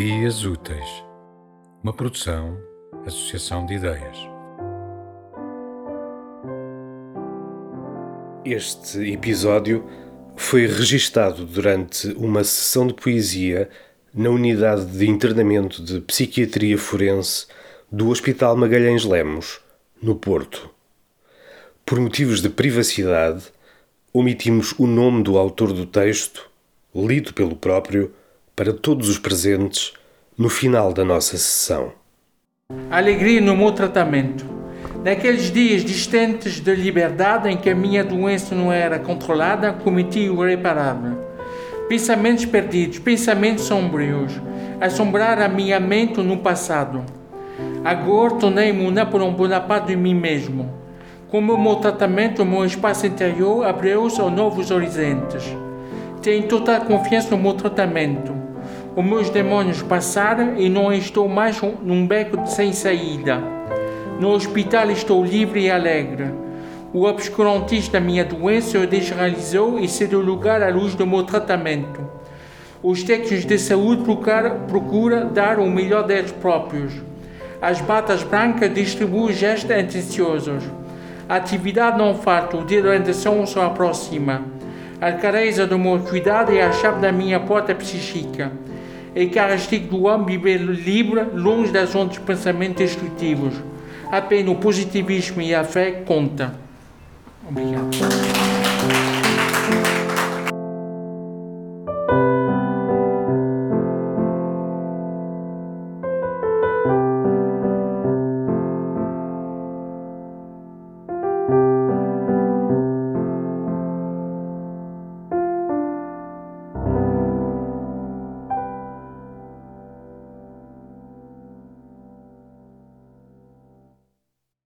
Ideias Úteis, uma produção, associação de ideias. Este episódio foi registado durante uma sessão de poesia na unidade de internamento de psiquiatria forense do Hospital Magalhães Lemos, no Porto. Por motivos de privacidade, omitimos o nome do autor do texto, lido pelo próprio, para todos os presentes no final da nossa sessão. Alegria no meu tratamento. Naqueles dias distantes de liberdade em que a minha doença não era controlada, cometi o irreparável. Pensamentos perdidos, pensamentos sombrios, assombrar a minha mente no passado. Agora tornei-me um Napoleão Bonaparte de mim mesmo. Com o meu tratamento, o meu espaço interior abriu-se a novos horizontes. Tenho total confiança no meu tratamento. Os meus demônios passaram e não estou mais num beco sem saída. No hospital estou livre e alegre. O obscurantismo da minha doença desrealizou e cedeu lugar à luz do meu tratamento. Os técnicos de saúde procuram dar o melhor deles próprios. As batas brancas distribuem gestos atenciosos. A atividade não falta, o dia da orientação se aproxima. A clareza do meu cuidado é a chave da minha porta psíquica. É característico do homem viver livre, longe das ondas de pensamentos destrutivos. Apenas o positivismo e a fé conta. Obrigado.